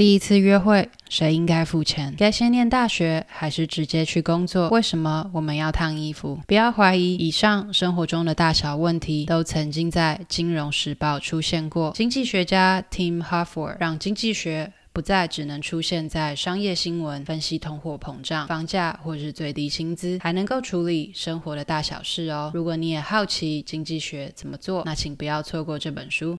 第一次约会，谁应该付钱？该先念大学还是直接去工作？为什么我们要烫衣服？不要怀疑，以上生活中的大小问题都曾经在《金融时报》出现过。经济学家 Tim Harford 让经济学不再只能出现在商业新闻，分析通货膨胀、房价或是最低薪资，还能够处理生活的大小事哦。如果你也好奇经济学怎么做，那请不要错过这本书。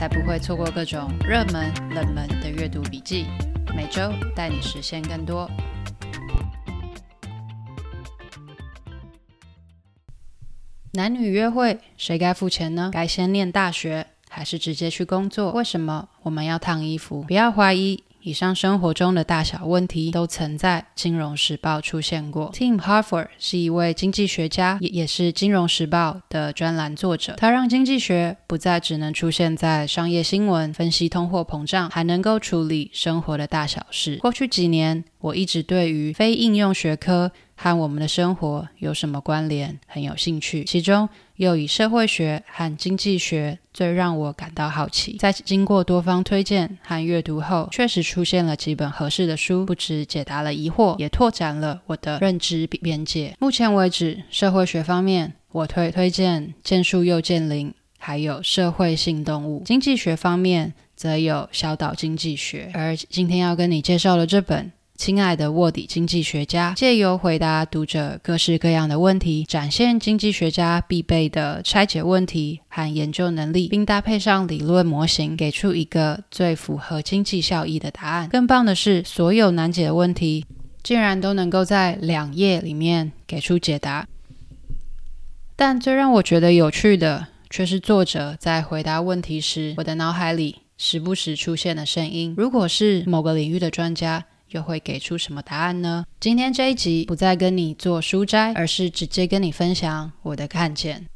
才不会错过各种热门、冷门的阅读笔记，每周带你实现更多。男女约会，谁该付钱呢？该先念大学，还是直接去工作？为什么我们要烫衣服？不要怀疑。以上生活中的大小问题都曾在《金融时报》出现过。Tim Harford 是一位经济学家，也是《金融时报》的专栏作者。他让经济学不再只能出现在商业新闻，分析通货膨胀，还能够处理生活的大小事。过去几年，我一直对于非应用学科和我们的生活有什么关联很有兴趣，其中又以社会学和经济学最让我感到好奇。在经过多方推荐和阅读后，确实出现了几本合适的书，不止解答了疑惑，也拓展了我的认知边界。目前为止，社会学方面我推推荐《见树又见林》，还有《社会性动物》；经济学方面则有《小岛经济学》。而今天要跟你介绍的这本。亲爱的卧底经济学家，借由回答读者各式各样的问题，展现经济学家必备的拆解问题和研究能力，并搭配上理论模型，给出一个最符合经济效益的答案。更棒的是，所有难解的问题竟然都能够在两页里面给出解答。但最让我觉得有趣的，却是作者在回答问题时，我的脑海里时不时出现的声音。如果是某个领域的专家，又会给出什么答案呢？今天这一集不再跟你做书摘，而是直接跟你分享我的看见。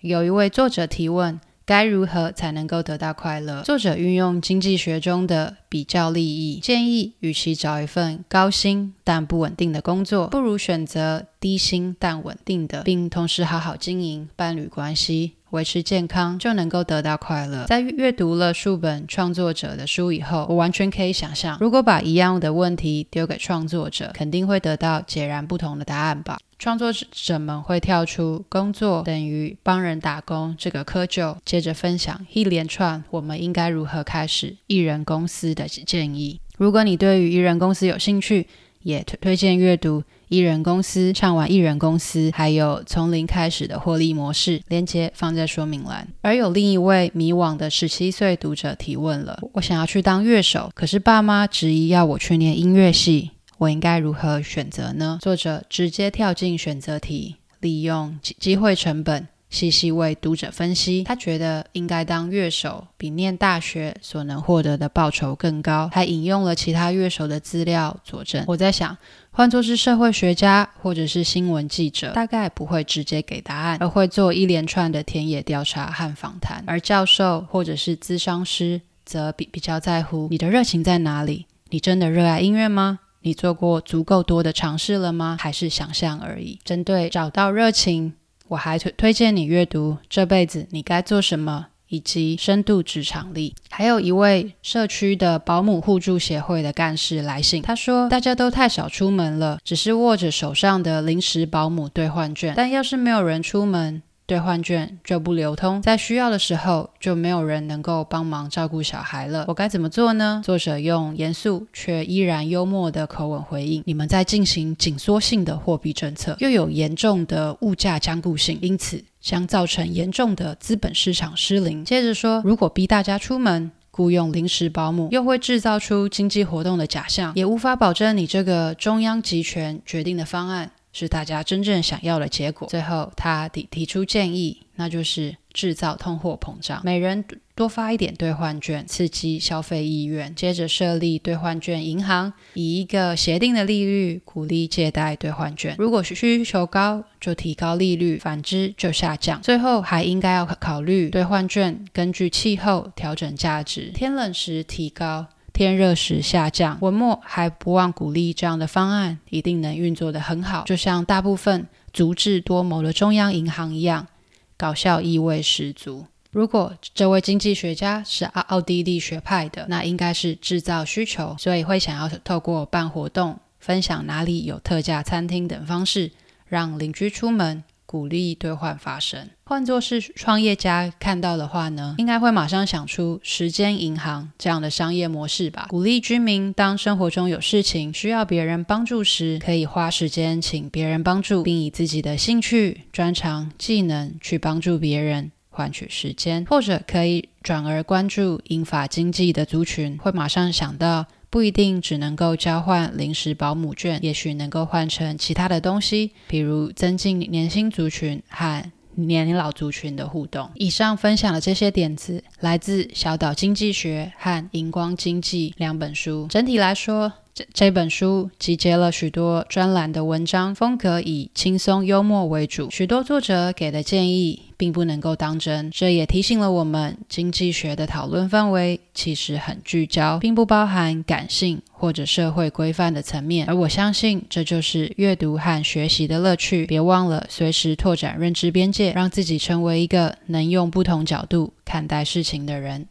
有一位作者提问：该如何才能够得到快乐？作者运用经济学中的比较利益，建议与其找一份高薪但不稳定的工作，不如选择低薪但稳定的，并同时好好经营伴侣关系。维持健康就能够得到快乐。在阅读了数本创作者的书以后，我完全可以想象，如果把一样的问题丢给创作者，肯定会得到截然不同的答案吧。创作者们会跳出“工作等于帮人打工”这个窠臼，接着分享一连串我们应该如何开始艺人公司的建议。如果你对于艺人公司有兴趣，也推推荐阅读。一人公司，唱完一人公司，还有从零开始的获利模式，连结放在说明栏。而有另一位迷惘的十七岁读者提问了：我想要去当乐手，可是爸妈执意要我去念音乐系，我应该如何选择呢？作者直接跳进选择题，利用机会成本。细细为读者分析，他觉得应该当乐手比念大学所能获得的报酬更高，还引用了其他乐手的资料佐证。我在想，换作是社会学家或者是新闻记者，大概不会直接给答案，而会做一连串的田野调查和访谈。而教授或者是咨商师则比比较在乎你的热情在哪里？你真的热爱音乐吗？你做过足够多的尝试了吗？还是想象而已？针对找到热情。我还推推荐你阅读《这辈子你该做什么》以及《深度职场力》。还有一位社区的保姆互助协会的干事来信，他说：“大家都太少出门了，只是握着手上的临时保姆兑换券。但要是没有人出门，”兑换券就不流通，在需要的时候就没有人能够帮忙照顾小孩了。我该怎么做呢？作者用严肃却依然幽默的口吻回应：“你们在进行紧缩性的货币政策，又有严重的物价僵固性，因此将造成严重的资本市场失灵。”接着说：“如果逼大家出门，雇佣临时保姆，又会制造出经济活动的假象，也无法保证你这个中央集权决定的方案。”是大家真正想要的结果。最后，他提提出建议，那就是制造通货膨胀。每人多发一点兑换券，刺激消费意愿。接着设立兑换券银行，以一个协定的利率鼓励借贷兑换券。如果需求高，就提高利率；反之就下降。最后还应该要考虑兑换券根据气候调整价值，天冷时提高。天热时下降，文末还不忘鼓励这样的方案一定能运作得很好，就像大部分足智多谋的中央银行一样，搞笑意味十足。如果这位经济学家是奥奥地利学派的，那应该是制造需求，所以会想要透过办活动、分享哪里有特价餐厅等方式，让邻居出门。鼓励兑换发生。换作是创业家看到的话呢，应该会马上想出时间银行这样的商业模式吧。鼓励居民当生活中有事情需要别人帮助时，可以花时间请别人帮助，并以自己的兴趣、专长、技能去帮助别人，换取时间。或者可以转而关注英法经济的族群，会马上想到。不一定只能够交换临时保姆券，也许能够换成其他的东西，比如增进年轻族群和年老族群的互动。以上分享的这些点子来自《小岛经济学》和《荧光经济》两本书。整体来说，这这本书集结了许多专栏的文章，风格以轻松幽默为主。许多作者给的建议并不能够当真，这也提醒了我们，经济学的讨论范围其实很聚焦，并不包含感性或者社会规范的层面。而我相信，这就是阅读和学习的乐趣。别忘了随时拓展认知边界，让自己成为一个能用不同角度看待事情的人。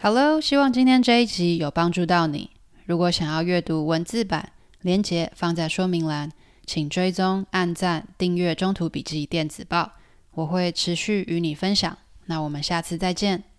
好喽，希望今天这一集有帮助到你。如果想要阅读文字版，连接放在说明栏，请追踪、按赞、订阅《中途笔记电子报》，我会持续与你分享。那我们下次再见。